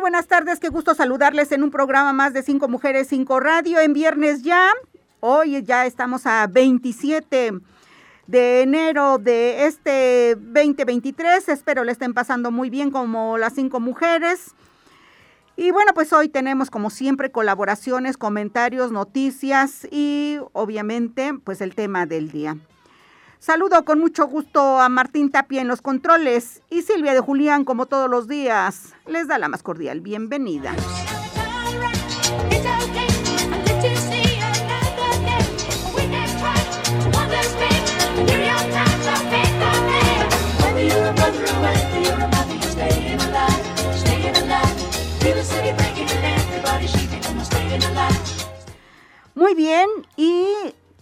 Buenas tardes, qué gusto saludarles en un programa más de Cinco Mujeres, Cinco Radio en viernes ya. Hoy ya estamos a 27 de enero de este 2023. Espero le estén pasando muy bien como las cinco mujeres. Y bueno, pues hoy tenemos como siempre colaboraciones, comentarios, noticias y obviamente pues el tema del día. Saludo con mucho gusto a Martín Tapia en los controles y Silvia de Julián, como todos los días, les da la más cordial bienvenida.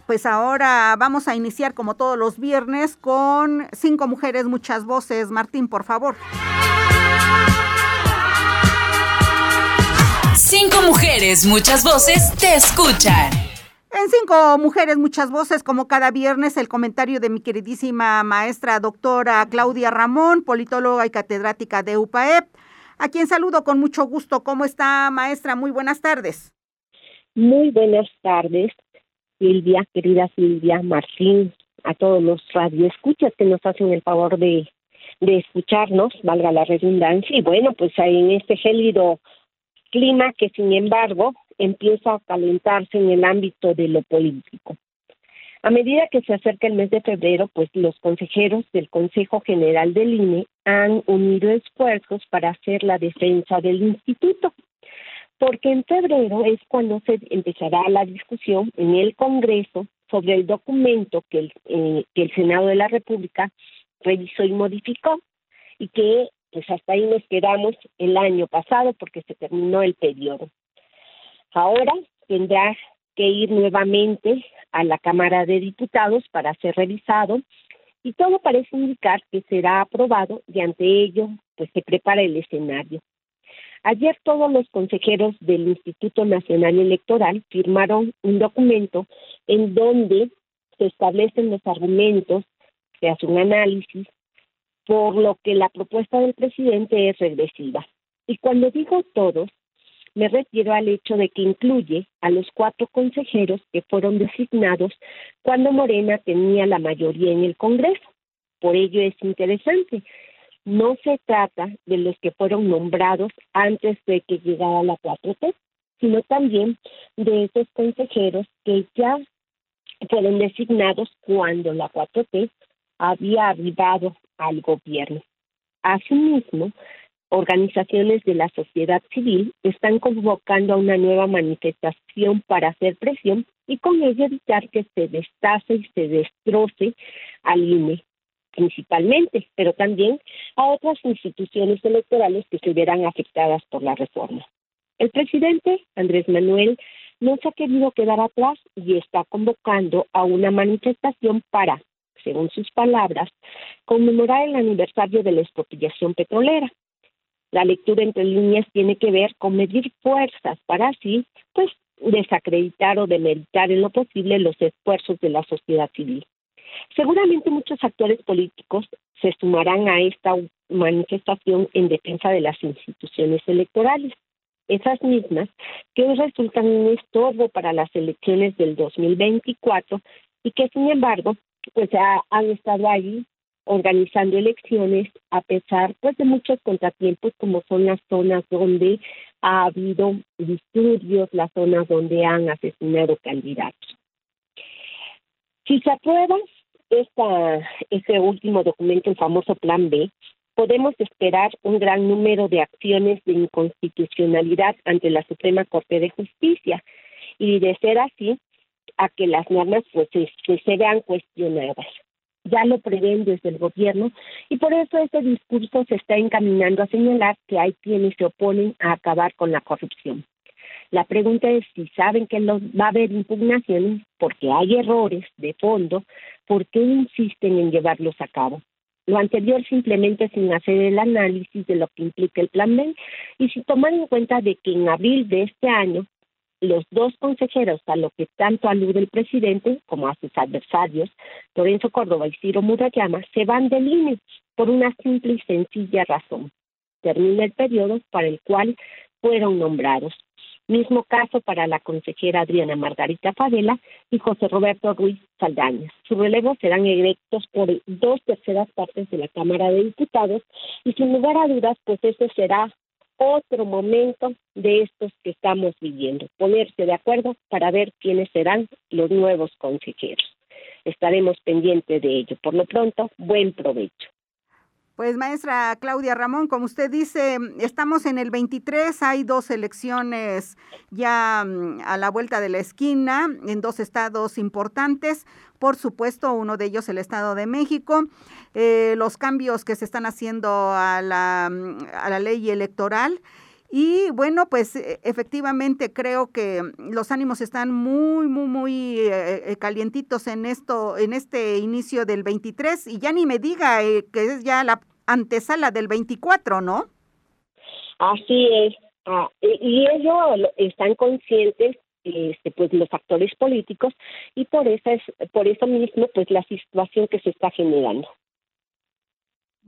Pues ahora vamos a iniciar como todos los viernes con cinco mujeres, muchas voces. Martín, por favor. Cinco mujeres, muchas voces, te escuchan. En Cinco Mujeres, muchas voces, como cada viernes, el comentario de mi queridísima maestra doctora Claudia Ramón, politóloga y catedrática de UPAEP, a quien saludo con mucho gusto. ¿Cómo está, maestra? Muy buenas tardes. Muy buenas tardes. Silvia, querida Silvia, Martín, a todos los radioescuchas que nos hacen el favor de, de escucharnos, valga la redundancia, y bueno, pues en este gélido clima que sin embargo empieza a calentarse en el ámbito de lo político. A medida que se acerca el mes de febrero, pues los consejeros del Consejo General del INE han unido esfuerzos para hacer la defensa del instituto porque en febrero es cuando se empezará la discusión en el Congreso sobre el documento que el, eh, que el Senado de la República revisó y modificó y que pues hasta ahí nos quedamos el año pasado porque se terminó el periodo. Ahora tendrá que ir nuevamente a la Cámara de Diputados para ser revisado y todo parece indicar que será aprobado y ante ello pues se prepara el escenario. Ayer todos los consejeros del Instituto Nacional Electoral firmaron un documento en donde se establecen los argumentos, se hace un análisis, por lo que la propuesta del presidente es regresiva. Y cuando digo todos, me refiero al hecho de que incluye a los cuatro consejeros que fueron designados cuando Morena tenía la mayoría en el Congreso. Por ello es interesante no se trata de los que fueron nombrados antes de que llegara la 4T, sino también de esos consejeros que ya fueron designados cuando la 4T había arribado al gobierno. Asimismo, organizaciones de la sociedad civil están convocando a una nueva manifestación para hacer presión y con ello evitar que se destace y se destroce al INE principalmente, pero también a otras instituciones electorales que se verán afectadas por la reforma. El presidente Andrés Manuel no se ha querido quedar atrás y está convocando a una manifestación para, según sus palabras, conmemorar el aniversario de la expropiación petrolera. La lectura entre líneas tiene que ver con medir fuerzas para así, pues, desacreditar o demeritar en lo posible los esfuerzos de la sociedad civil. Seguramente muchos actores políticos se sumarán a esta manifestación en defensa de las instituciones electorales, esas mismas que hoy resultan un estorbo para las elecciones del 2024 y que sin embargo pues han estado ahí organizando elecciones a pesar pues de muchos contratiempos como son las zonas donde ha habido disturbios, las zonas donde han asesinado candidatos. Si se aprueba esta, este último documento, el famoso Plan B, podemos esperar un gran número de acciones de inconstitucionalidad ante la Suprema Corte de Justicia y de ser así, a que las normas pues se, se vean cuestionadas. Ya lo prevén desde el gobierno y por eso este discurso se está encaminando a señalar que hay quienes se oponen a acabar con la corrupción. La pregunta es si saben que va a haber impugnaciones porque hay errores de fondo, ¿por qué insisten en llevarlos a cabo? Lo anterior simplemente sin hacer el análisis de lo que implica el plan B y sin tomar en cuenta de que en abril de este año los dos consejeros a lo que tanto alude el presidente como a sus adversarios, Lorenzo Córdoba y Ciro Murayama, se van del INE por una simple y sencilla razón. Termina el periodo para el cual fueron nombrados. Mismo caso para la consejera Adriana Margarita Fadela y José Roberto Ruiz Saldaña. Su relevo serán electos por dos terceras partes de la Cámara de Diputados y sin lugar a dudas, pues ese será otro momento de estos que estamos viviendo, ponerse de acuerdo para ver quiénes serán los nuevos consejeros. Estaremos pendientes de ello. Por lo pronto, buen provecho. Pues maestra Claudia Ramón, como usted dice, estamos en el 23, hay dos elecciones ya mm, a la vuelta de la esquina en dos estados importantes, por supuesto, uno de ellos el Estado de México, eh, los cambios que se están haciendo a la, mm, a la ley electoral. Y bueno, pues e, efectivamente creo que los ánimos están muy, muy, muy eh, calientitos en esto, en este inicio del 23 y ya ni me diga eh, que es ya la antesala del 24, ¿no? Así es. Ah, y ellos están conscientes este, pues los actores políticos y por eso es por eso mismo pues la situación que se está generando.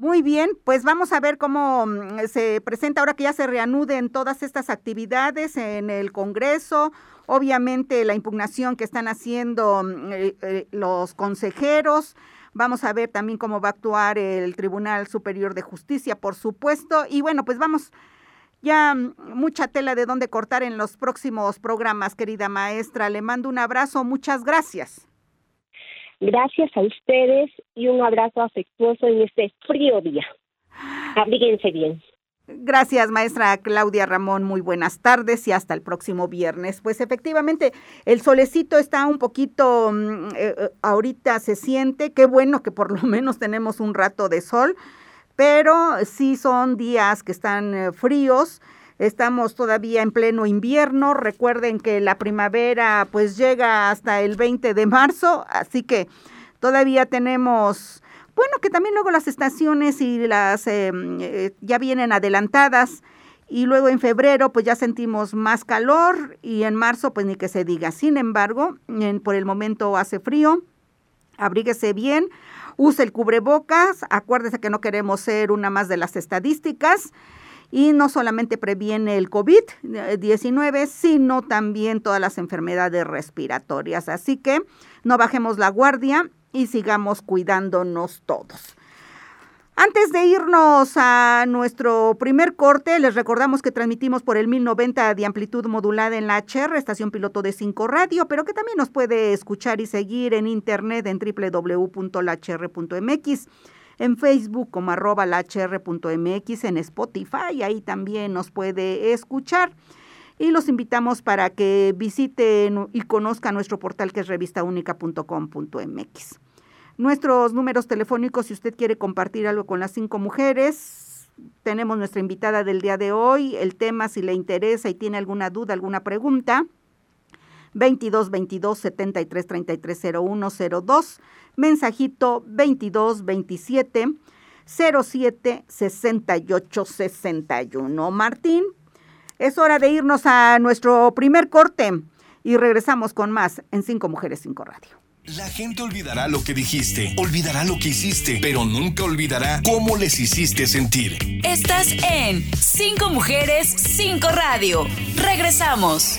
Muy bien, pues vamos a ver cómo mm, se presenta ahora que ya se reanuden todas estas actividades en el Congreso, obviamente la impugnación que están haciendo mm, eh, eh, los consejeros, Vamos a ver también cómo va a actuar el Tribunal Superior de Justicia, por supuesto. Y bueno, pues vamos ya mucha tela de dónde cortar en los próximos programas, querida maestra. Le mando un abrazo, muchas gracias. Gracias a ustedes y un abrazo afectuoso en este frío día. Abríguense bien. Gracias, maestra Claudia Ramón. Muy buenas tardes y hasta el próximo viernes. Pues efectivamente, el solecito está un poquito, mm, eh, eh, ahorita se siente, qué bueno que por lo menos tenemos un rato de sol, pero sí son días que están eh, fríos. Estamos todavía en pleno invierno. Recuerden que la primavera pues llega hasta el 20 de marzo, así que todavía tenemos bueno, que también luego las estaciones y las em, eh, ya vienen adelantadas. Y luego en febrero pues ya sentimos más calor y en marzo pues ni que se diga. Sin embargo, por el momento hace frío, abríguese bien, use el cubrebocas, acuérdese que no queremos ser una más de las estadísticas y no solamente previene el COVID-19, sino también todas las enfermedades respiratorias. Así que no bajemos la guardia y sigamos cuidándonos todos. Antes de irnos a nuestro primer corte, les recordamos que transmitimos por el 1090 de amplitud modulada en la HR, estación piloto de 5 radio, pero que también nos puede escuchar y seguir en internet en www.lhr.mx, en Facebook como arroba lhr.mx, en Spotify, ahí también nos puede escuchar y los invitamos para que visiten y conozcan nuestro portal que es revistaúnica.com.mx. Nuestros números telefónicos, si usted quiere compartir algo con las cinco mujeres, tenemos nuestra invitada del día de hoy, el tema si le interesa y tiene alguna duda, alguna pregunta. 22 22 73 33 01 02, mensajito 22 27 07 68 61. Martín, es hora de irnos a nuestro primer corte y regresamos con más en Cinco Mujeres, Cinco Radio. La gente olvidará lo que dijiste, olvidará lo que hiciste, pero nunca olvidará cómo les hiciste sentir. Estás en Cinco Mujeres, Cinco Radio. Regresamos.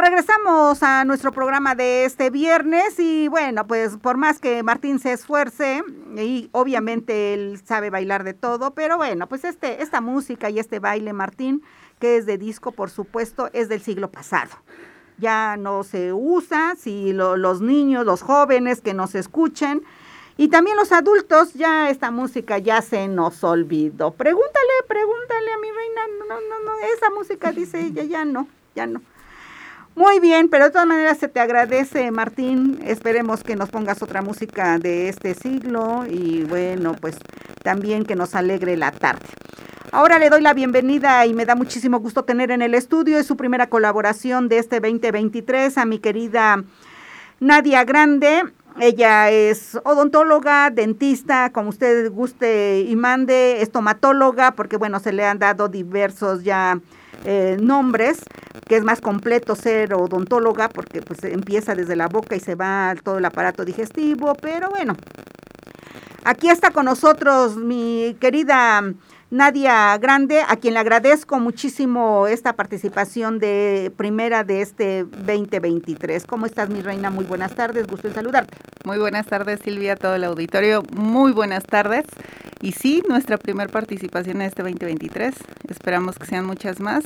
Bienvenidos a nuestro programa de este viernes y bueno, pues por más que Martín se esfuerce y obviamente él sabe bailar de todo, pero bueno, pues este esta música y este baile Martín que es de disco, por supuesto, es del siglo pasado. Ya no se usa, si los niños, los jóvenes que nos escuchen, y también los adultos, ya esta música ya se nos olvidó. Pregúntale, pregúntale a mi reina, no, no, no, esa música dice ella, ya no, ya no. Muy bien, pero de todas maneras se te agradece, Martín. Esperemos que nos pongas otra música de este siglo y bueno, pues también que nos alegre la tarde. Ahora le doy la bienvenida y me da muchísimo gusto tener en el estudio, es su primera colaboración de este 2023 a mi querida Nadia Grande. Ella es odontóloga, dentista, como usted guste y mande, estomatóloga, porque bueno, se le han dado diversos ya eh, nombres, que es más completo ser odontóloga porque pues empieza desde la boca y se va todo el aparato digestivo, pero bueno, aquí está con nosotros mi querida Nadia Grande, a quien le agradezco muchísimo esta participación de primera de este 2023. ¿Cómo estás, mi reina? Muy buenas tardes, gusto en saludarte. Muy buenas tardes, Silvia, todo el auditorio. Muy buenas tardes. Y sí, nuestra primera participación en este 2023. Esperamos que sean muchas más.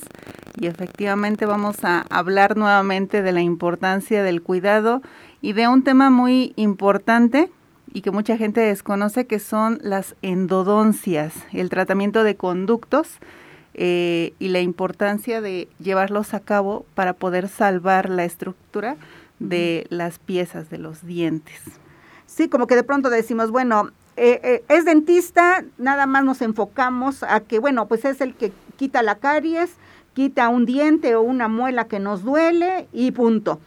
Y efectivamente vamos a hablar nuevamente de la importancia del cuidado y de un tema muy importante y que mucha gente desconoce, que son las endodoncias, el tratamiento de conductos eh, y la importancia de llevarlos a cabo para poder salvar la estructura de las piezas de los dientes. Sí, como que de pronto decimos, bueno, eh, eh, es dentista, nada más nos enfocamos a que, bueno, pues es el que quita la caries, quita un diente o una muela que nos duele y punto.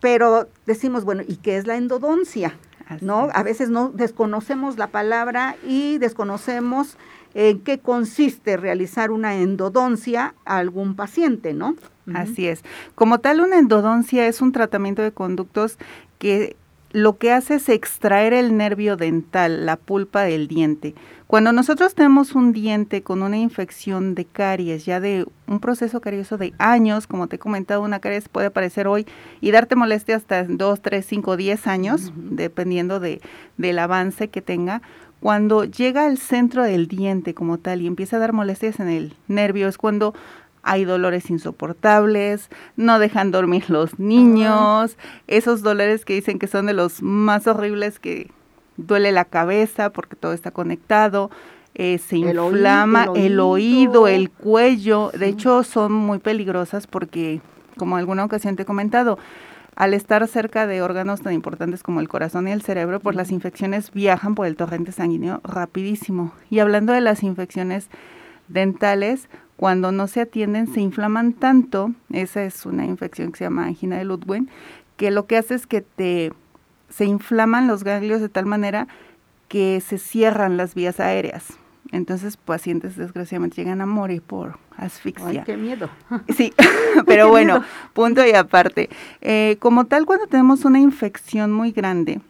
Pero decimos, bueno, ¿y qué es la endodoncia? ¿No? A veces no desconocemos la palabra y desconocemos en qué consiste realizar una endodoncia a algún paciente, ¿no? Así es. Como tal, una endodoncia es un tratamiento de conductos que lo que hace es extraer el nervio dental, la pulpa del diente. Cuando nosotros tenemos un diente con una infección de caries, ya de un proceso carioso de años, como te he comentado, una caries puede aparecer hoy y darte molestia hasta 2, 3, 5, 10 años, dependiendo de, del avance que tenga. Cuando llega al centro del diente como tal y empieza a dar molestias en el nervio, es cuando hay dolores insoportables, no dejan dormir los niños, esos dolores que dicen que son de los más horribles que duele la cabeza porque todo está conectado, eh, se inflama el oído, el, cuello, de hecho son muy peligrosas porque, como alguna ocasión te he comentado, al estar cerca de órganos tan importantes como el corazón y el cerebro, pues las infecciones viajan por el torrente sanguíneo rapidísimo. Y hablando de las infecciones dentales, cuando no se atienden se inflaman tanto, esa es una infección que se llama angina de Ludwig, que lo que hace es que te se inflaman los ganglios de tal manera que se cierran las vías aéreas. Entonces, pacientes desgraciadamente llegan a morir por asfixia. Ay, qué miedo. Sí, pero bueno, punto y aparte. Eh, como tal, cuando tenemos una infección muy grande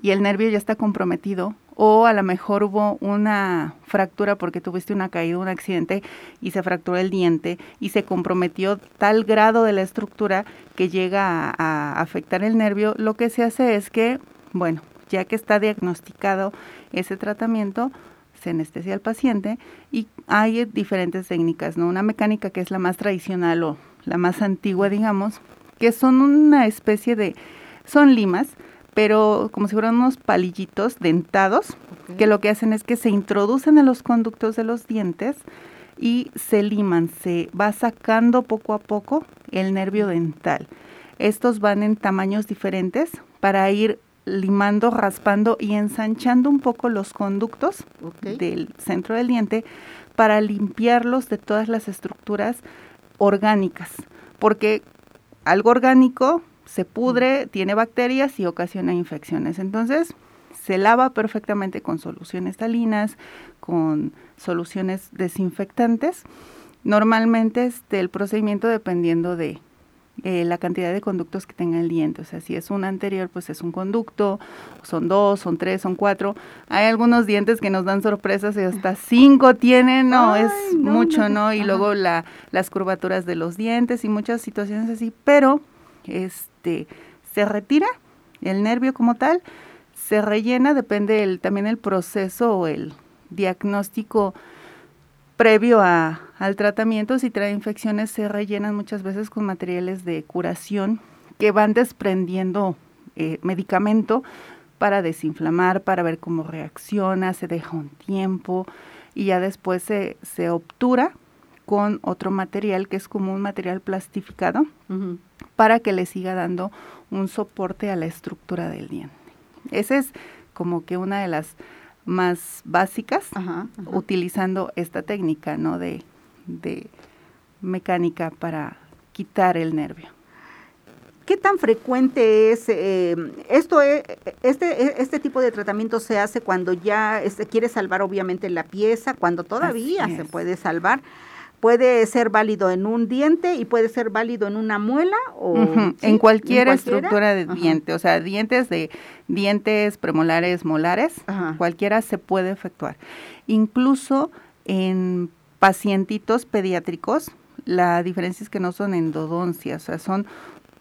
y el nervio ya está comprometido, o a lo mejor hubo una fractura porque tuviste una caída, un accidente y se fracturó el diente y se comprometió tal grado de la estructura que llega a, afectar el nervio, lo que se hace es que, bueno, ya que está diagnosticado ese tratamiento, se anestesia al paciente y hay diferentes técnicas, ¿no? Una mecánica que es la más tradicional o la más antigua, digamos, que son una especie de, son limas, pero como si fueran unos palillitos dentados, que lo que hacen es que se introducen en los conductos de los dientes y se liman, se va sacando poco a poco el nervio dental. Estos van en tamaños diferentes para ir limando, raspando y ensanchando un poco los conductos del centro del diente para limpiarlos de todas las estructuras orgánicas, porque algo orgánico se pudre, tiene bacterias y ocasiona infecciones. Entonces, se lava perfectamente con soluciones salinas, con soluciones desinfectantes. Normalmente este, el procedimiento dependiendo de eh, la cantidad de conductos que tenga el diente. O sea, si es un anterior, pues es un conducto, son dos, son tres, son cuatro. Hay algunos dientes que nos dan sorpresas y hasta cinco tienen, no, es mucho, ¿no? Y luego la, las curvaturas de los dientes y muchas situaciones así, pero este, se retira el nervio como tal, se rellena, depende el, también el proceso o el diagnóstico previo a, al tratamiento, si trae infecciones, se rellenan muchas veces con materiales de curación que van desprendiendo eh, medicamento para desinflamar, para ver cómo reacciona, se deja un tiempo y ya después se, se obtura con otro material que es como un material plastificado para que le siga dando un soporte a la estructura del diente. Esa es como que una de las más básicas utilizando esta técnica, ¿no? De, de mecánica para quitar el nervio. ¿Qué tan frecuente es eh, esto? Es, este, este tipo de tratamiento se hace cuando ya se quiere salvar obviamente la pieza, cuando todavía se puede salvar. Puede ser válido en un diente y puede ser válido en una muela o en cualquier estructura de diente, o sea, dientes de dientes premolares, molares, cualquiera se puede efectuar. Incluso en pacientitos pediátricos, la diferencia es que no son endodoncias, o sea, son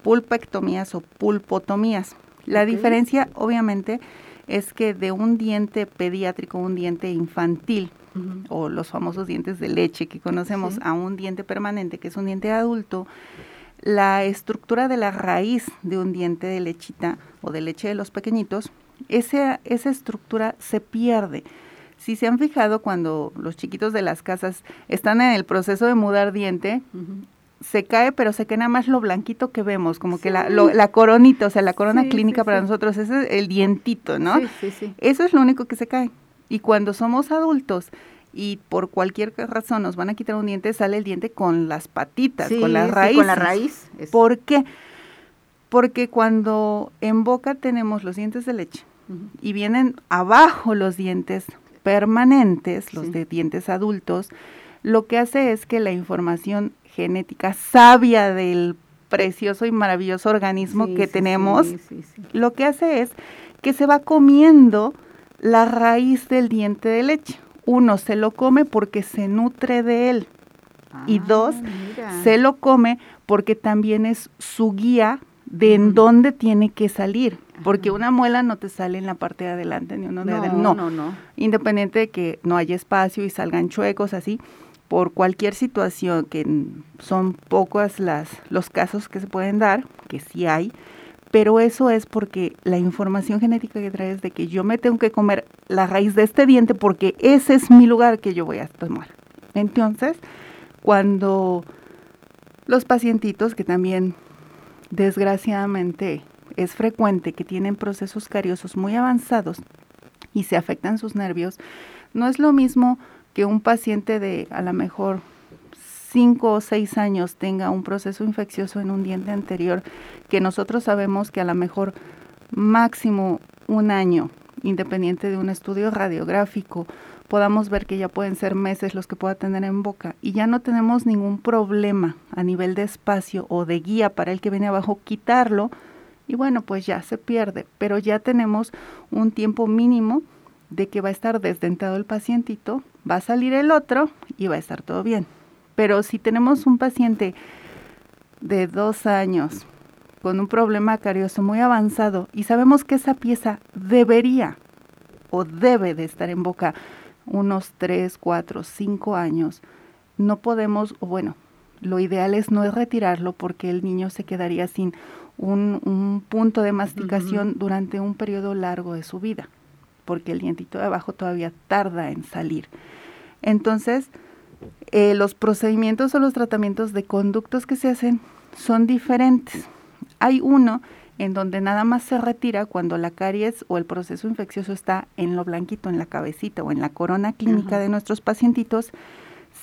pulpectomías o pulpotomías. La diferencia, obviamente, es que de un diente pediátrico, un diente infantil, o los famosos dientes de leche que conocemos, a un diente permanente, que es un diente adulto, la estructura de la raíz de un diente de lechita o de leche de los pequeñitos, esa, esa estructura se pierde. Si se han fijado cuando los chiquitos de las casas están en el proceso de mudar diente, se cae, pero se queda nada más lo blanquito que vemos, como que la, la, coronita, o sea, la corona clínica para nosotros, ese es el dientito, ¿no? Eso es lo único que se cae. Y cuando somos adultos y por cualquier razón nos van a quitar un diente, sale el diente con las patitas, con la raíz. con la raíz. ¿Por qué? Porque cuando en boca tenemos los dientes de leche y vienen abajo los dientes permanentes, los de dientes adultos, lo que hace es que la información genética sabia del precioso y maravilloso organismo que tenemos, lo que hace es que se va comiendo la raíz del diente de leche. Uno, se lo come porque se nutre de él. y ah, dos, se lo come porque también es su guía de en dónde tiene que salir. Porque una muela no te sale en la parte de adelante ni uno de adelante. No, no, no. Independiente de que no haya espacio y salgan chuecos así, por cualquier situación, que son pocos las, los casos que se pueden dar, que sí hay, pero eso es porque la información genética que trae es de que yo me tengo que comer la raíz de este diente porque ese es mi lugar que yo voy a tomar. Entonces, cuando los pacientitos que también desgraciadamente es frecuente que tienen procesos cariosos muy avanzados y se afectan sus nervios, no es lo mismo que un paciente de a lo mejor cinco o seis años tenga un proceso infeccioso en un diente anterior, que nosotros sabemos que a lo mejor máximo un año, independiente de un estudio radiográfico, podamos ver que ya pueden ser meses los que pueda tener en boca y ya no tenemos ningún problema a nivel de espacio o de guía para el que viene abajo quitarlo y bueno, pues ya se pierde, pero ya tenemos un tiempo mínimo de que va a estar desdentado el pacientito, va a salir el otro y va a estar todo bien. Pero si tenemos un paciente de dos años con un problema carioso muy avanzado y sabemos que esa pieza debería o debe de estar en boca unos tres, cuatro, cinco años, no podemos, o bueno, lo ideal es no retirarlo porque el niño se quedaría sin un, punto de masticación durante un periodo largo de su vida, porque el dientito de abajo todavía tarda en salir. Entonces, eh, los procedimientos o los tratamientos de conductos que se hacen son diferentes. Hay uno en donde nada más se retira cuando la caries o el proceso infeccioso está en lo blanquito, en la cabecita o en la corona clínica de nuestros pacientitos,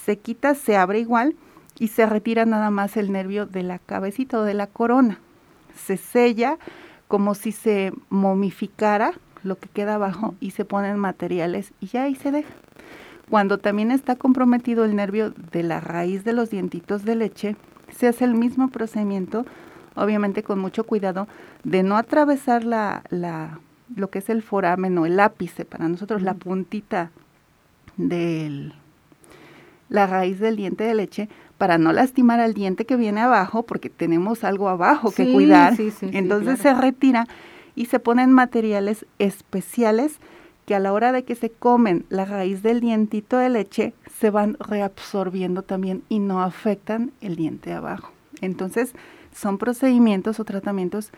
se quita, se abre igual y se retira nada más el nervio de la cabecita o de la corona. Se sella como si se momificara lo que queda abajo y se ponen materiales y ya ahí se deja. Cuando también está comprometido el nervio de la raíz de los dientitos de leche, se hace el mismo procedimiento, obviamente con mucho cuidado, de no atravesar la, la lo que es el foramen o el ápice, para nosotros la puntita del, la raíz del diente de leche para no lastimar al diente que viene abajo, porque tenemos algo abajo que cuidar. Entonces se retira y se ponen materiales especiales que a la hora de que se comen la raíz del dientito de leche, se van reabsorbiendo también y no afectan el diente abajo. Entonces, son procedimientos o tratamientos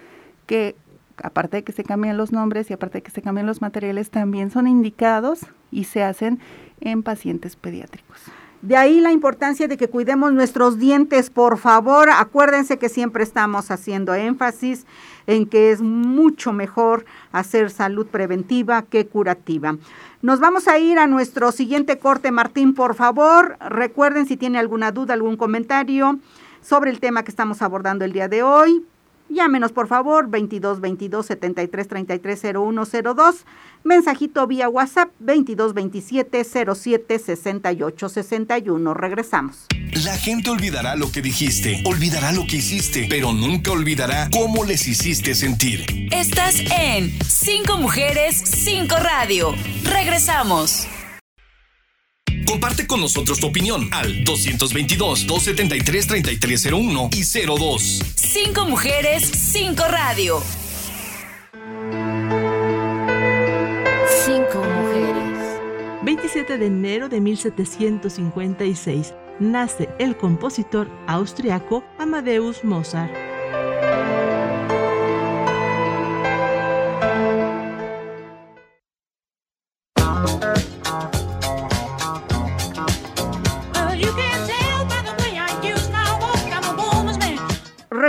que, aparte de que se cambian los nombres y aparte de que se cambian los materiales, también son indicados y se hacen en pacientes pediátricos. De ahí la importancia de que cuidemos nuestros dientes, por favor. Acuérdense que siempre estamos haciendo énfasis en que es mucho mejor hacer salud preventiva que curativa. Nos vamos a ir a nuestro siguiente corte, Martín, por favor. Recuerden si tiene alguna duda, algún comentario sobre el tema que estamos abordando el día de hoy. Llámenos por favor 22 22 73 33 0102. Mensajito vía WhatsApp 22 27 07 68 61. Regresamos. La gente olvidará lo que dijiste, olvidará lo que hiciste, pero nunca olvidará cómo les hiciste sentir. Estás en Cinco Mujeres, Cinco Radio. Regresamos. Comparte con nosotros tu opinión al 222-273-3301 y 02. Cinco mujeres, cinco radio. Cinco mujeres. 27 de enero de 1756 nace el compositor austriaco Amadeus Mozart.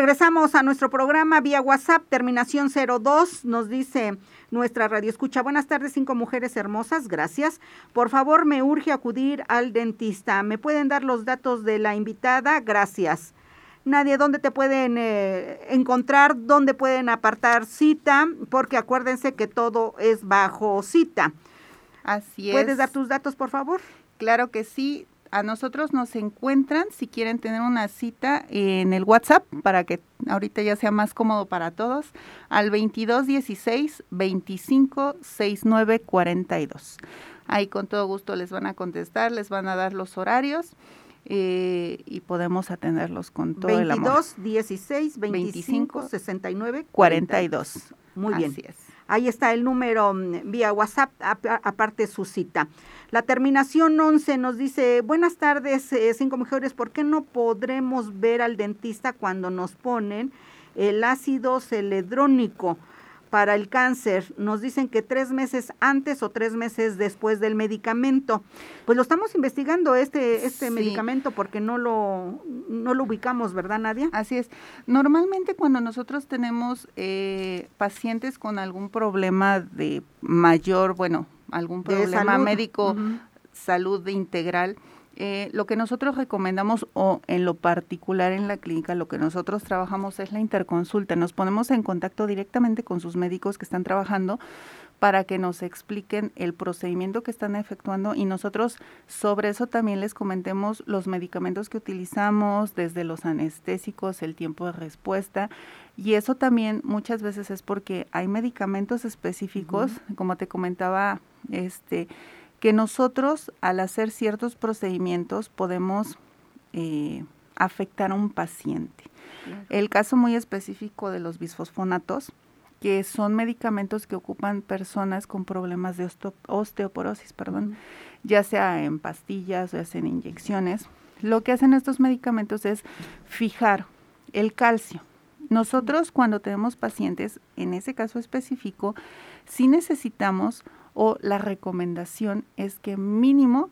Regresamos a nuestro programa vía WhatsApp, terminación 02, nos dice nuestra radio escucha. Buenas tardes, cinco mujeres hermosas, gracias. Por favor, me urge acudir al dentista. ¿Me pueden dar los datos de la invitada? Gracias. Nadie, ¿dónde te pueden eh, encontrar? ¿Dónde pueden apartar cita? Porque acuérdense que todo es bajo cita. Así es. ¿Puedes dar tus datos, por favor? Claro que sí a nosotros nos encuentran si quieren tener una cita en el WhatsApp para que ahorita ya sea más cómodo para todos al 2216 25 69 42. Ahí con todo gusto les van a contestar, les van a dar los horarios. Eh, y podemos atenderlos con todo el amor. 22 16 25, 69 42. Muy bien. Así es. Ahí está el número mm, vía WhatsApp, aparte su cita. La terminación 11 nos dice, buenas tardes, eh, cinco mujeres, ¿por qué no podremos ver al dentista cuando nos ponen el ácido celedrónico? Para el cáncer. Nos dicen que tres meses antes o tres meses después del medicamento. Pues lo estamos investigando este, este medicamento porque no lo, no lo ubicamos, ¿verdad, Nadia? Así es. Normalmente cuando nosotros tenemos eh, pacientes con algún problema de mayor, bueno, algún problema médico, salud integral, eh, lo que nosotros recomendamos o en lo particular en la clínica, lo que nosotros trabajamos es la interconsulta. Nos ponemos en contacto directamente con sus médicos que están trabajando para que nos expliquen el procedimiento que están efectuando y nosotros sobre eso también les comentemos los medicamentos que utilizamos, desde los anestésicos, el tiempo de respuesta. Y eso también muchas veces es porque hay medicamentos específicos, como te comentaba, este, que nosotros al hacer ciertos procedimientos podemos eh, afectar a un paciente. El caso muy específico de los bisfosfonatos, que son medicamentos que ocupan personas con problemas de osteoporosis, perdón, ya sea en pastillas, ya sea en inyecciones. Lo que hacen estos medicamentos es fijar el calcio. Nosotros cuando tenemos pacientes, en ese caso específico, sí necesitamos o la recomendación es que mínimo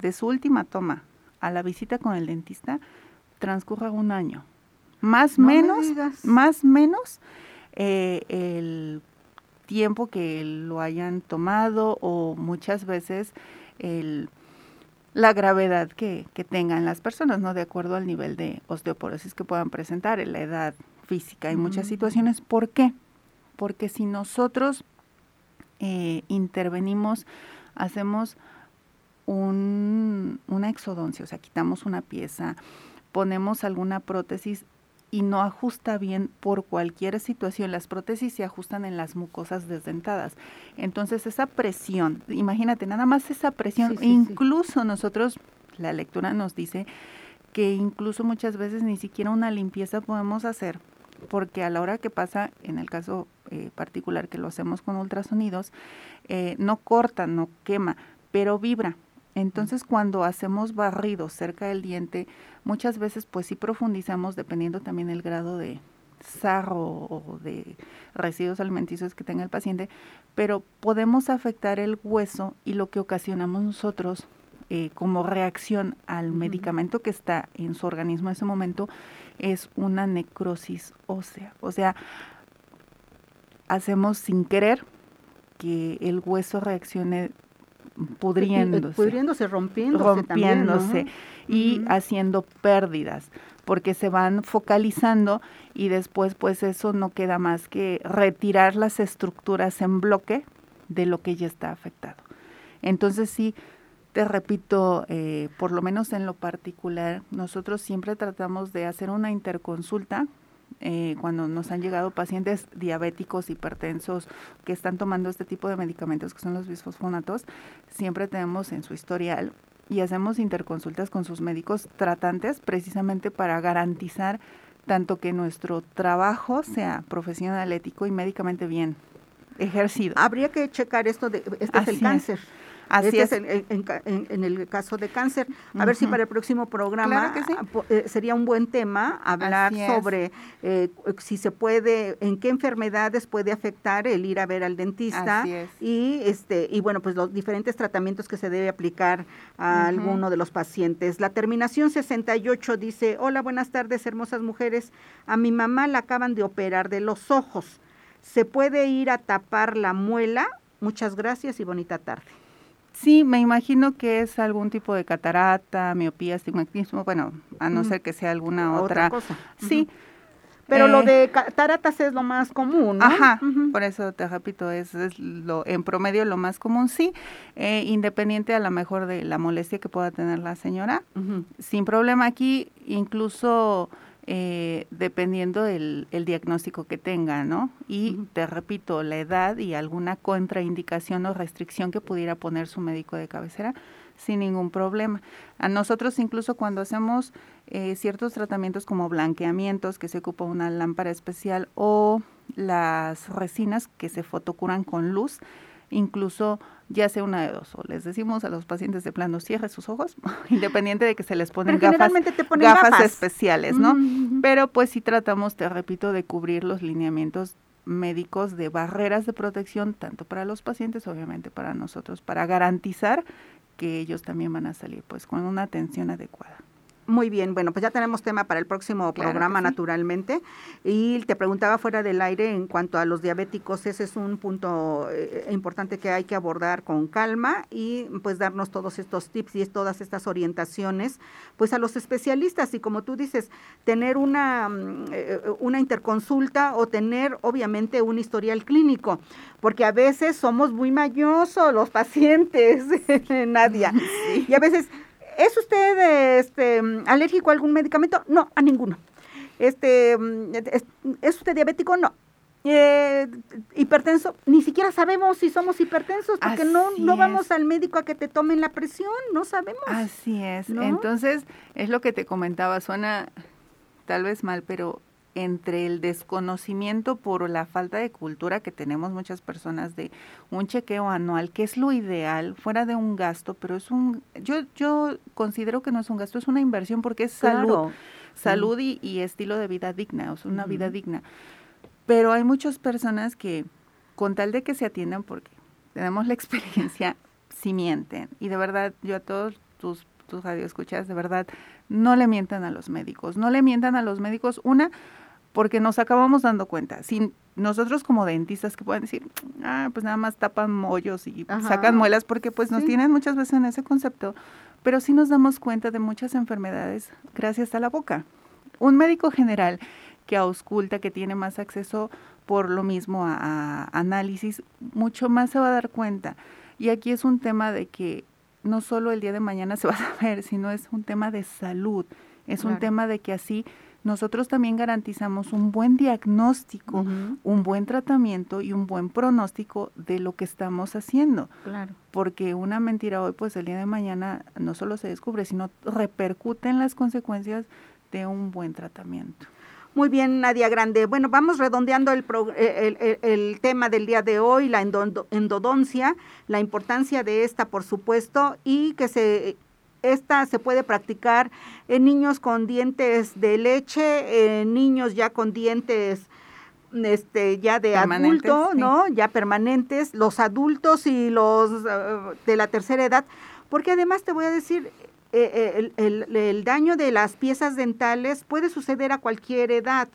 de su última toma a la visita con el dentista transcurra un año. Más o menos, más menos eh, el tiempo que lo hayan tomado o muchas veces el, la gravedad que, que, tengan las personas, ¿no? De acuerdo al nivel de osteoporosis que puedan presentar, en la edad física, hay muchas situaciones. ¿Por qué? Porque si nosotros eh, intervenimos, hacemos un, una exodoncia, o sea, quitamos una pieza, ponemos alguna prótesis y no ajusta bien por cualquier situación. Las prótesis se ajustan en las mucosas desdentadas. Entonces esa presión, imagínate, nada más esa presión, incluso nosotros la lectura nos dice que incluso muchas veces ni siquiera una limpieza podemos hacer, porque a la hora que pasa, en el caso eh, particular que lo hacemos con ultrasonidos, eh, no corta, no quema, pero vibra. Entonces cuando hacemos barridos cerca del diente, muchas veces pues sí profundizamos dependiendo también el grado de sarro o de residuos alimenticios que tenga el paciente, pero podemos afectar el hueso y lo que ocasionamos nosotros eh, como reacción al medicamento que está en su organismo en ese momento es una necrosis ósea. O sea, hacemos sin querer que el hueso reaccione pudriéndose. Pudriéndose, rompiéndose. Rompiéndose y haciendo pérdidas, porque se van focalizando y después pues eso no queda más que retirar las estructuras en bloque de lo que ya está afectado. Entonces sí, te repito, eh, por lo menos en lo particular, nosotros siempre tratamos de hacer una interconsulta eh, cuando nos han llegado pacientes diabéticos, hipertensos, que están tomando este tipo de medicamentos que son los bisfosfonatos, siempre tenemos en su historial y hacemos interconsultas con sus médicos tratantes precisamente para garantizar tanto que nuestro trabajo sea profesional, ético y médicamente bien ejercido. Habría que checar esto de este es el cáncer. Así este es, en, el caso de cáncer. A ver si para el próximo programa eh, sería un buen tema hablar sobre eh, si se puede, en qué enfermedades puede afectar el ir a ver al dentista y este y bueno pues los diferentes tratamientos que se debe aplicar a alguno de los pacientes. La terminación 68 dice hola buenas tardes hermosas mujeres, a mi mamá la acaban de operar de los ojos. ¿Se puede ir a tapar la muela? Muchas gracias y bonita tarde. Sí, me imagino que es algún tipo de catarata, miopía, astigmatismo, bueno, a no ser que sea alguna otra, cosa. Sí. Pero lo eh, de cataratas es lo más común, ¿no? Ajá, por eso te repito, es, es, lo en promedio lo más común, sí, eh, independiente a lo mejor de la molestia que pueda tener la señora, sin problema aquí, incluso eh, dependiendo del el diagnóstico que tenga, ¿no? Y te repito, la edad y alguna contraindicación o restricción que pudiera poner su médico de cabecera sin ningún problema. A nosotros incluso cuando hacemos eh, ciertos tratamientos como blanqueamientos, que se ocupa una lámpara especial, o las resinas que se fotocuran con luz, incluso ya sea una de dos, o les decimos a los pacientes de plano, cierre sus ojos, independiente de que se les ponen gafas, gafas, especiales, ¿no? Pero pues sí tratamos, te repito, de cubrir los lineamientos médicos de barreras de protección, tanto para los pacientes, obviamente para nosotros, para garantizar que ellos también van a salir pues con una atención adecuada. Muy bien, bueno, pues ya tenemos tema para el próximo programa, naturalmente. Y te preguntaba fuera del aire en cuanto a los diabéticos, ese es un punto eh, importante que hay que abordar con calma y pues darnos todos estos tips y todas estas orientaciones, pues a los especialistas. Y como tú dices, tener una, mm, eh, una interconsulta o tener obviamente un historial clínico, porque a veces somos muy mayosos los pacientes, Nadia, y a veces ¿Es usted este, alérgico a algún medicamento? No, a ninguno. Este, ¿Es, usted diabético? No. Eh, hipertenso, ni siquiera sabemos si somos hipertensos, porque no, no vamos al médico a que te tomen la presión, no sabemos. Así es. Entonces, es lo que te comentaba, suena tal vez mal, pero entre el desconocimiento por la falta de cultura que tenemos muchas personas de un chequeo anual, que es lo ideal, fuera de un gasto, pero es un, yo, yo considero que no es un gasto, es una inversión porque es salud, salud y, estilo de vida digna, o sea, una vida digna. Pero hay muchas personas que, con tal de que se atiendan, porque tenemos la experiencia, si mienten. Y de verdad, yo a todos tus, tus radioescuchas, de verdad, no le mientan a los médicos. No le mientan a los médicos, una, porque nos acabamos dando cuenta. Sin nosotros como dentistas que pueden decir, ah, pues nada más tapan mollos y sacan muelas, porque pues nos tienen muchas veces en ese concepto, pero sí nos damos cuenta de muchas enfermedades gracias a la boca. Un médico general que ausculta, que tiene más acceso por lo mismo a, análisis, mucho más se va a dar cuenta. Y aquí es un tema de que no solo el día de mañana se va a saber, sino es un tema de salud, es un tema de que así nosotros también garantizamos un buen diagnóstico, un buen tratamiento y un buen pronóstico de lo que estamos haciendo. Claro. Porque una mentira hoy, pues el día de mañana no solo se descubre, sino repercute en las consecuencias de un buen tratamiento. Muy bien, Nadia Grande. Bueno, vamos redondeando el, eh, el, tema del día de hoy, la endodoncia, la importancia de esta, por supuesto, y que se esta se puede practicar en niños con dientes de leche, en niños ya con dientes este ya de adulto, ¿no? Ya permanentes, los adultos y los uh, de la tercera edad, porque además te voy a decir, eh, eh, el, daño de las piezas dentales puede suceder a cualquier edad.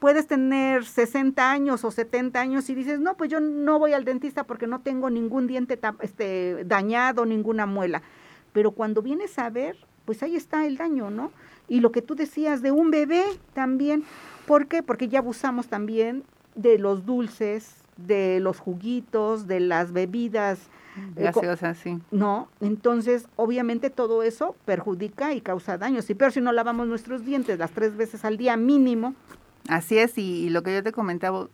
Puedes tener 60 años o 70 años y dices, no, pues yo no voy al dentista porque no tengo ningún diente este, dañado, ninguna muela. Pero cuando vienes a ver, pues ahí está el daño, ¿no? Y lo que tú decías de un bebé también. ¿Por qué? Porque ya abusamos también de los dulces, de los juguitos, de las bebidas. Eh, Gaseosas, sí. No, entonces obviamente todo eso perjudica y causa daños. Y peor si no lavamos nuestros dientes las tres veces al día mínimo. Así es, y, y, lo que yo te comentaba,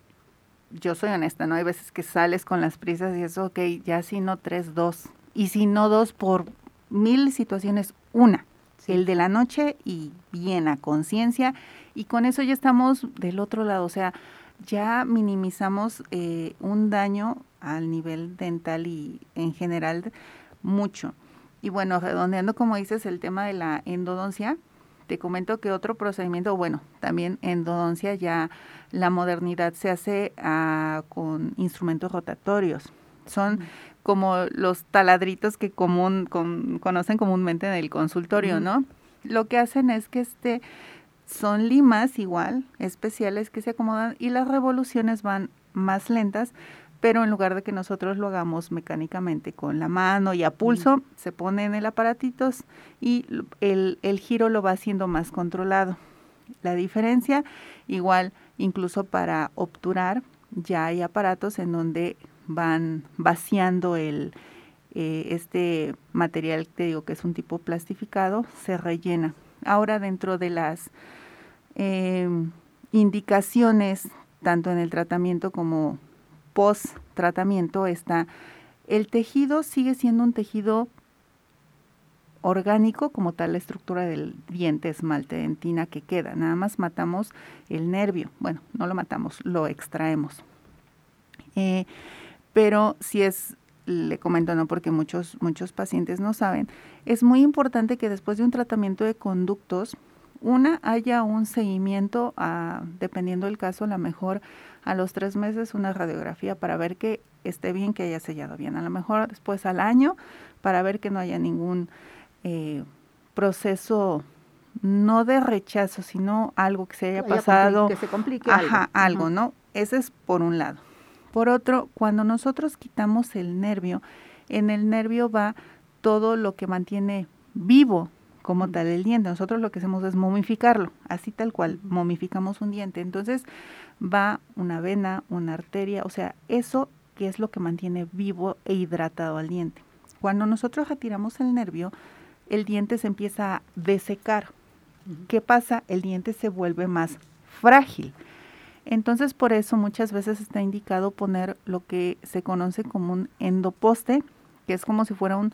yo soy honesta, ¿no? Hay veces que sales con las prisas y eso, ok, ya si no tres, dos. Y si no dos por mil situaciones, una, el de la noche y bien a conciencia, y con eso ya estamos del otro lado, o sea, ya minimizamos eh, un daño al nivel dental y en general mucho. Y bueno, redondeando como dices el tema de la endodoncia, te comento que otro procedimiento, bueno, también endodoncia ya la modernidad se hace ah, con instrumentos rotatorios. Son como los taladritos que común, conocen comúnmente en el consultorio, ¿no? Lo que hacen es que este son limas igual, especiales que se acomodan y las revoluciones van más lentas, pero en lugar de que nosotros lo hagamos mecánicamente con la mano y a pulso, se pone en el aparatitos y el, el giro lo va haciendo más controlado. La diferencia, igual, incluso para obturar, ya hay aparatos en donde van vaciando el, eh, este material, te digo que es un tipo plastificado, se rellena. Ahora dentro de las em, indicaciones, tanto en el tratamiento como post tratamiento, está el tejido sigue siendo un tejido orgánico como tal la estructura del diente, esmalte, dentina que queda. Nada más matamos el nervio. Bueno, no lo matamos, lo extraemos. Eh, pero si es, le comento no porque muchos, muchos pacientes no saben, es muy importante que después de un tratamiento de conductos, una, haya un seguimiento, a, dependiendo del caso, a lo mejor a los tres meses una radiografía para ver que esté bien, que haya sellado bien. A lo mejor después al año para ver que no haya ningún eh, proceso no de rechazo, sino algo que se haya pasado. Que se complique Ajá, algo, ¿no? Ese es por un lado. Por otro, cuando nosotros quitamos el nervio, en el nervio va todo lo que mantiene vivo como tal el diente. Nosotros lo que hacemos es momificarlo, así tal cual, momificamos un diente. Entonces va una vena, una arteria, o sea, eso que es lo que mantiene vivo e hidratado al diente. Cuando nosotros retiramos el nervio, el diente se empieza a desecar. ¿Qué pasa? El diente se vuelve más frágil. Entonces, por eso muchas veces está indicado poner lo que se conoce como un endoposte, que es como si fuera un,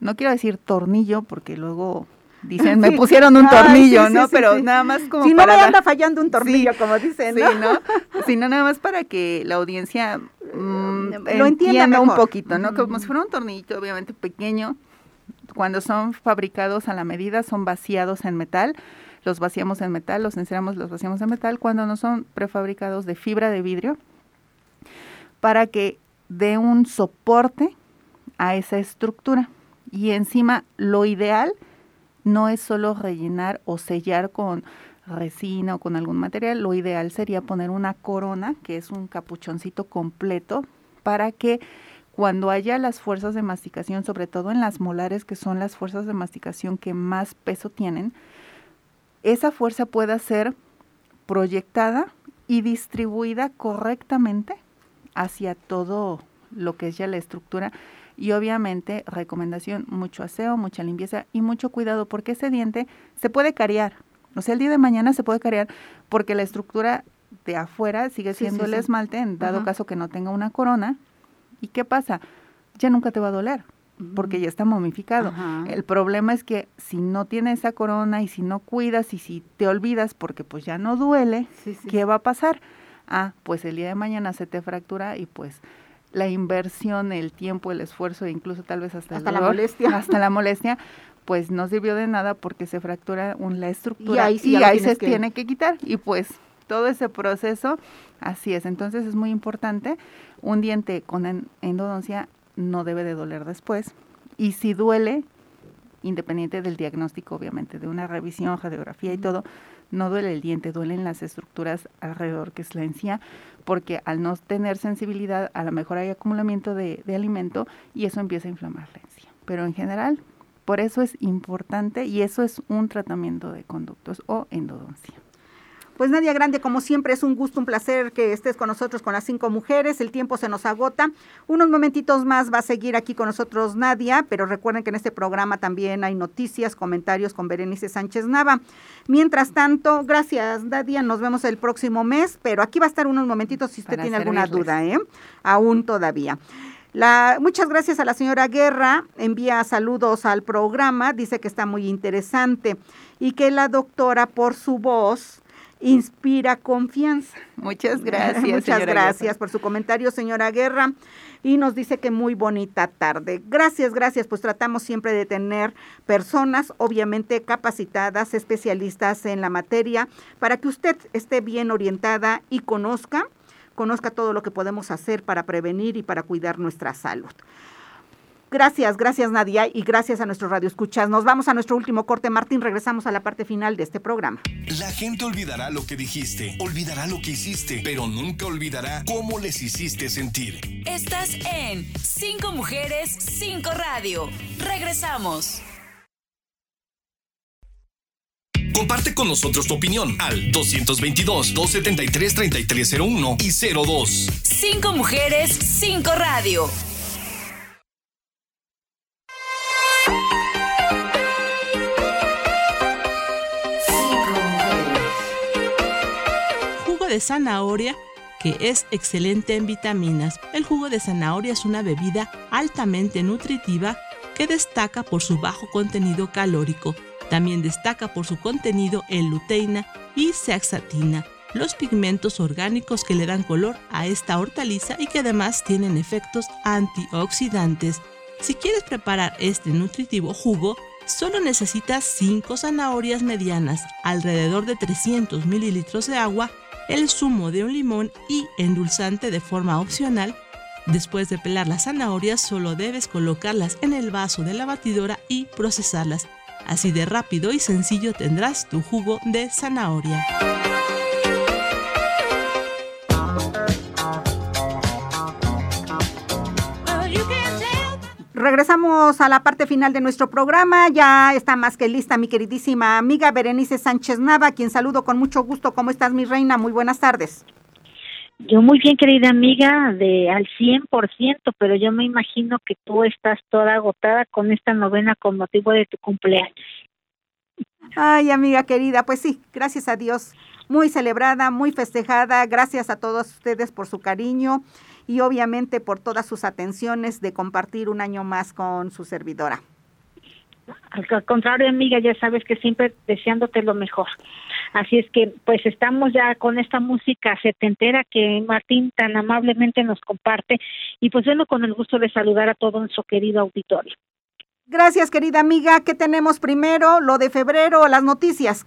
no quiero decir tornillo, porque luego dicen, me pusieron un tornillo, ¿no? Pero nada más como si no me anda fallando un tornillo, como dicen, ¿no? ¿no? Sino nada más para que la audiencia mm, lo entienda, un poquito, ¿no? Como si fuera un tornillo, obviamente pequeño. Cuando son fabricados a la medida, son vaciados en metal los vaciamos en metal, los enceramos, los vaciamos en metal, cuando no son prefabricados de fibra de vidrio, para que dé un soporte a esa estructura. Y encima, lo ideal no es solo rellenar o sellar con resina o con algún material, lo ideal sería poner una corona, que es un capuchoncito completo, para que cuando haya las fuerzas de masticación, sobre todo en las molares, que son las fuerzas de masticación que más peso tienen, esa fuerza pueda ser proyectada y distribuida correctamente hacia todo lo que es ya la estructura. Y obviamente recomendación mucho aseo, mucha limpieza y mucho cuidado porque ese diente se puede cariar O sea, el día de mañana se puede carear porque la estructura de afuera sigue siendo el esmalte, en dado caso que no tenga una corona. ¿Y qué pasa? Ya nunca te va a doler porque ya está momificado. El problema es que si no tiene esa corona y si no cuidas y si te olvidas porque pues ya no duele, ¿qué va a pasar? Ah, pues el día de mañana se te fractura y pues la inversión, el tiempo, el esfuerzo e incluso tal vez hasta, la molestia. Hasta la molestia, pues no sirvió de nada porque se fractura la estructura y ahí, se tiene que quitar. Y pues todo ese proceso, así es. Entonces es muy importante. Un diente con endodoncia no debe de doler después. Y si duele, independiente del diagnóstico, obviamente, de una revisión, radiografía y todo, no duele el diente, duelen las estructuras alrededor, que es la encía, porque al no tener sensibilidad, a lo mejor hay acumulamiento de, de alimento y eso empieza a inflamar la encía. Pero en general, por eso es importante y eso es un tratamiento de conductos o endodoncia. Pues Nadia Grande, como siempre, es un gusto, un placer que estés con nosotros con las cinco mujeres. El tiempo se nos agota. Unos momentitos más va a seguir aquí con nosotros Nadia, pero recuerden que en este programa también hay noticias, comentarios con Berenice Sánchez Nava. Mientras tanto, gracias Nadia, nos vemos el próximo mes, pero aquí va a estar unos momentitos si usted tiene alguna duda, ¿eh? Aún todavía. La, muchas gracias a la señora Guerra, envía saludos al programa, dice que está muy interesante y que la doctora por su voz inspira confianza. Muchas gracias. Muchas gracias por su comentario, señora Guerra. Y nos dice que muy bonita tarde. Gracias, gracias. Pues tratamos siempre de tener personas, obviamente capacitadas, especialistas en la materia, para que usted esté bien orientada y conozca, conozca todo lo que podemos hacer para prevenir y para cuidar nuestra salud. Gracias, gracias Nadia y gracias a nuestro Radio Escuchas. Nos vamos a nuestro último corte, Martín. Regresamos a la parte final de este programa. La gente olvidará lo que dijiste, olvidará lo que hiciste, pero nunca olvidará cómo les hiciste sentir. Estás en Cinco Mujeres, Cinco Radio. Regresamos. Comparte con nosotros tu opinión al 222-273-3301 y 02. Cinco Mujeres, Cinco Radio. De zanahoria que es excelente en vitaminas. El jugo de zanahoria es una bebida altamente nutritiva que destaca por su bajo contenido calórico. También destaca por su contenido en luteína y zeaxantina, los pigmentos orgánicos que le dan color a esta hortaliza y que además tienen efectos antioxidantes. Si quieres preparar este nutritivo jugo, solo necesitas 5 zanahorias medianas, alrededor de 300 mililitros de agua el zumo de un limón y endulzante de forma opcional. Después de pelar las zanahorias solo debes colocarlas en el vaso de la batidora y procesarlas. Así de rápido y sencillo tendrás tu jugo de zanahoria. Regresamos a la parte final de nuestro programa. Ya está más que lista mi queridísima amiga Berenice Sánchez Nava, quien saludo con mucho gusto. ¿Cómo estás, mi reina? Muy buenas tardes. Yo muy bien, querida amiga, de al 100%, pero yo me imagino que tú estás toda agotada con esta novena con motivo de tu cumpleaños. Ay, amiga querida, pues sí, gracias a Dios, muy celebrada, muy festejada. Gracias a todos ustedes por su cariño y obviamente por todas sus atenciones de compartir un año más con su servidora. Al contrario, amiga, ya sabes que siempre deseándote lo mejor. Así es que, pues estamos ya con esta música setentera que Martín tan amablemente nos comparte y pues bueno, con el gusto de saludar a todo nuestro querido auditorio. Gracias, querida amiga. ¿Qué tenemos primero? ¿Lo de febrero o las noticias?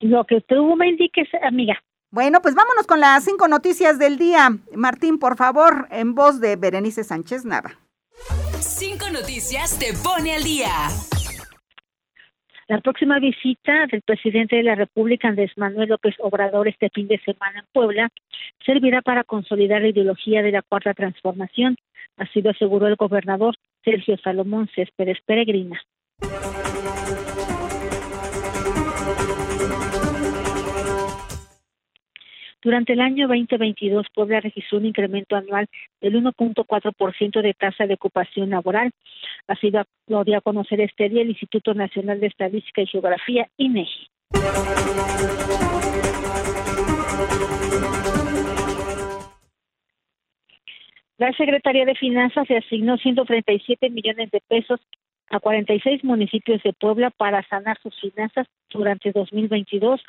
Lo que tú me indiques, amiga. Bueno, pues vámonos con las cinco noticias del día. Martín, por favor, en voz de Berenice Sánchez Nava. Cinco noticias te pone al día. La próxima visita del presidente de la República, Andrés Manuel López Obrador, este fin de semana en Puebla, servirá para consolidar la ideología de la Cuarta Transformación, así lo aseguró el gobernador Sergio Salomón Céspedes Peregrina. Durante el año 2022, Puebla registró un incremento anual del 1.4% de tasa de ocupación laboral. Así lo dio a conocer este día el Instituto Nacional de Estadística y Geografía, INEGI. La Secretaría de Finanzas se asignó 137 millones de pesos a 46 municipios de Puebla para sanar sus finanzas durante 2022,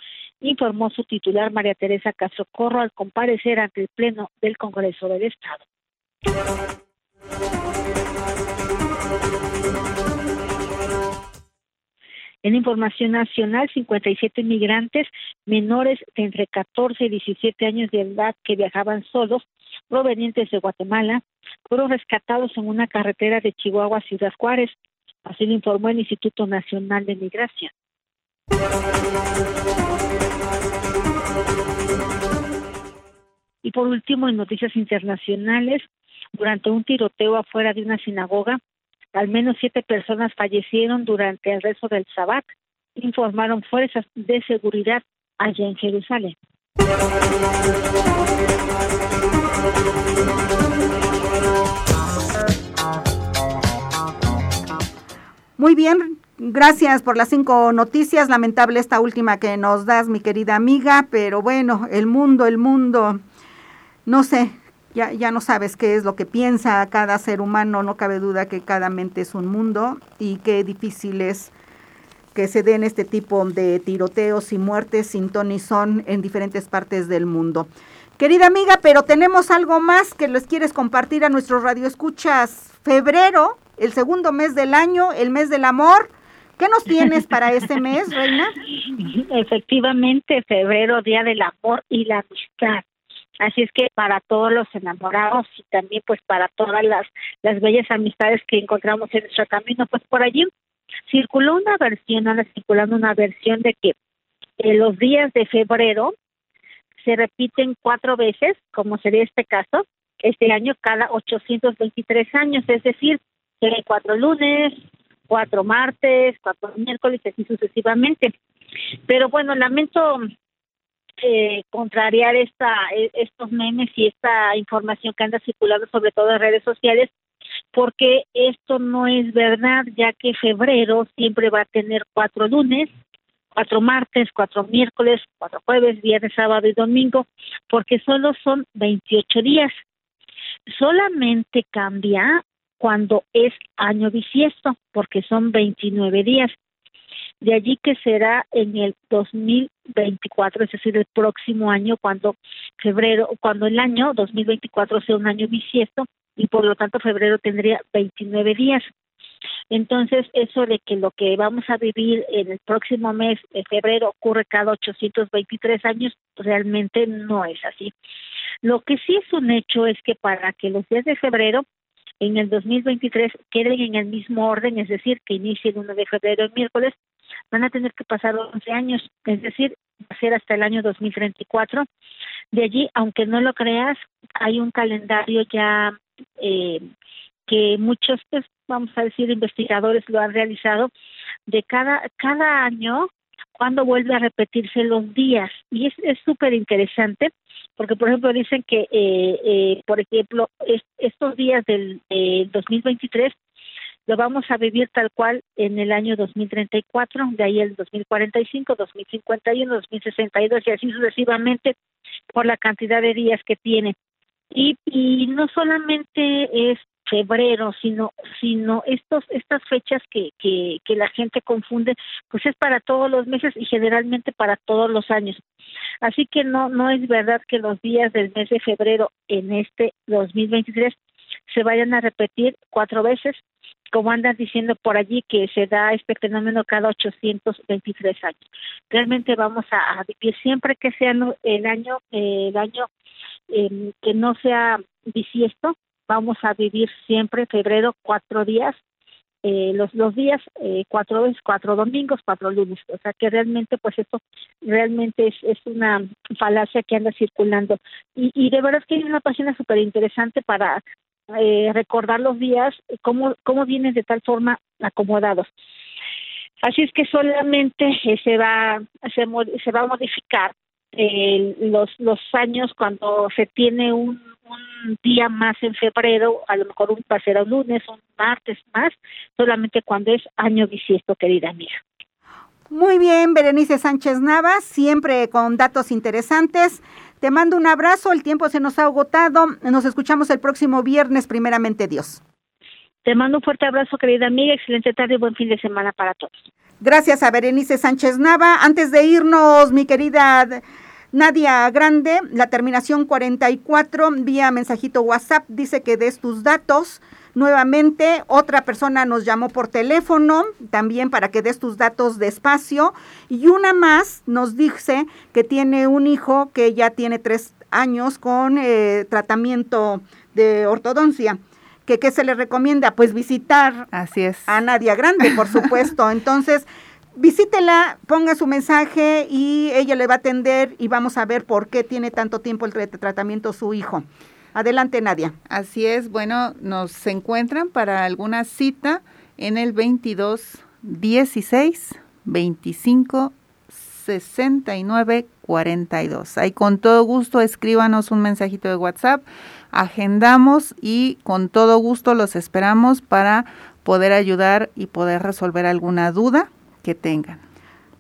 informó su titular María Teresa Castro Corro al comparecer ante el Pleno del Congreso del Estado. En información nacional, 57 migrantes menores de entre 14 y 17 años de edad que viajaban solos provenientes de Guatemala fueron rescatados en una carretera de Chihuahua Ciudad Juárez. Así lo informó el Instituto Nacional de Migración. Y por último, en noticias internacionales, durante un tiroteo afuera de una sinagoga, al menos siete personas fallecieron durante el rezo del Sabbat, informaron fuerzas de seguridad allá en Jerusalén. Muy bien, gracias por las cinco noticias. Lamentable esta última que nos das, mi querida amiga, pero bueno, el mundo, el mundo, no sé, ya, ya no sabes qué es lo que piensa cada ser humano, no cabe duda que cada mente es un mundo y qué difícil es que se den este tipo de tiroteos y muertes sin ton y son en diferentes partes del mundo. Querida amiga, pero tenemos algo más que les quieres compartir a nuestros radioescuchas. Febrero, el segundo mes del año, el mes del amor. ¿Qué nos tienes para este mes, Reina? Efectivamente, febrero, Día del Amor y la Amistad. Así es que para todos los enamorados y también pues para todas las, las bellas amistades que encontramos en nuestro camino, pues por allí circuló una versión, anda circulando una versión de que en los días de febrero se repiten cuatro veces, como sería este caso, este año cada 823 años, es decir, que cuatro lunes, cuatro martes, cuatro miércoles, así sucesivamente. Pero bueno, lamento eh, contrariar esta, e, estos memes y esta información que anda circulando sobre todo en redes sociales, porque esto no es verdad, ya que febrero siempre va a tener cuatro lunes, cuatro martes, cuatro miércoles, cuatro jueves, viernes, sábado y domingo, porque solo son 28 días. Solamente cambia cuando es año bisiesto, porque son 29 días. De allí que será en el 2024, es decir, el próximo año, cuando febrero, cuando el año 2024 sea un año bisiesto y por lo tanto febrero tendría 29 días. Entonces, eso de que lo que vamos a vivir en el próximo mes de febrero ocurre cada 823 años, realmente no es así. Lo que sí es un hecho es que para que los días de febrero en el 2023 queden en el mismo orden, es decir, que inicie el 1 de febrero el miércoles, van a tener que pasar 11 años, es decir, va a ser hasta el año 2034. De allí, aunque no lo creas, hay un calendario ya eh, que muchos, pues, vamos a decir, investigadores lo han realizado, de cada, cada año, cuando vuelve a repetirse los días. Y es súper interesante, porque, por ejemplo, dicen que, eh, eh, por ejemplo, estos días del 2023 lo vamos a vivir tal cual en el año 2034, de ahí el 2045, 2051, 2062 y así sucesivamente por la cantidad de días que tiene. Y, y no solamente es febrero, sino sino estos estas fechas que, que, que la gente confunde, pues es para todos los meses y generalmente para todos los años. Así que no no es verdad que los días del mes de febrero en este 2023 se vayan a repetir cuatro veces, como andan diciendo por allí que se da este fenómeno cada 823 años. Realmente vamos a, vivir siempre que sea el año el año eh, que no sea bisiesto, vamos a vivir siempre febrero cuatro días, eh, los, los días eh, cuatro veces, cuatro domingos, cuatro lunes. O sea que realmente, pues esto realmente es, es una falacia que anda circulando. Y, y de verdad que hay una página súper interesante para eh, recordar los días, cómo, cómo vienen de tal forma acomodados. Así es que solamente se va se, se va a modificar eh, los los años cuando se tiene un un día más en febrero, a lo mejor un, a un lunes, un martes más, solamente cuando es año bisiesto, querida amiga. Muy bien, Berenice Sánchez Navas, siempre con datos interesantes. Te mando un abrazo, el tiempo se nos ha agotado. Nos escuchamos el próximo viernes, primeramente Dios. Te mando un fuerte abrazo, querida amiga. Excelente tarde y buen fin de semana para todos. Gracias a Berenice Sánchez Nava. Antes de irnos, mi querida Nadia Grande, la terminación 44, vía mensajito WhatsApp, dice que des tus datos. Nuevamente, otra persona nos llamó por teléfono, también para que des tus datos despacio. Y una más nos dice que tiene un hijo que ya tiene tres años con eh, tratamiento de ortodoncia que qué se le recomienda, pues visitar Así es. a Nadia Grande, por supuesto. Entonces, visítela, ponga su mensaje y ella le va a atender y vamos a ver por qué tiene tanto tiempo el tratamiento su hijo. Adelante, Nadia. Así es, bueno, nos encuentran para alguna cita en el 22 16 25 69 42. Ahí con todo gusto escríbanos un mensajito de WhatsApp agendamos y con todo gusto los esperamos para poder ayudar y poder resolver alguna duda que tengan.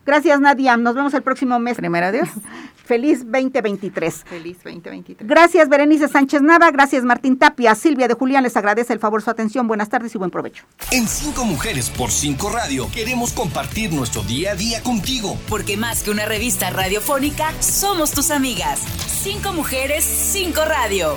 Gracias, Nadia. Nos vemos el próximo mes. Primero Dios. Feliz 2023. Feliz 2023. Gracias, Berenice Sánchez Nava. Gracias, Martín Tapia. Silvia de Julián les agradece el favor su atención. Buenas tardes y buen provecho. En Cinco Mujeres por Cinco Radio queremos compartir nuestro día a día contigo. Porque más que una revista radiofónica, somos tus amigas. Cinco Mujeres, Cinco Radio.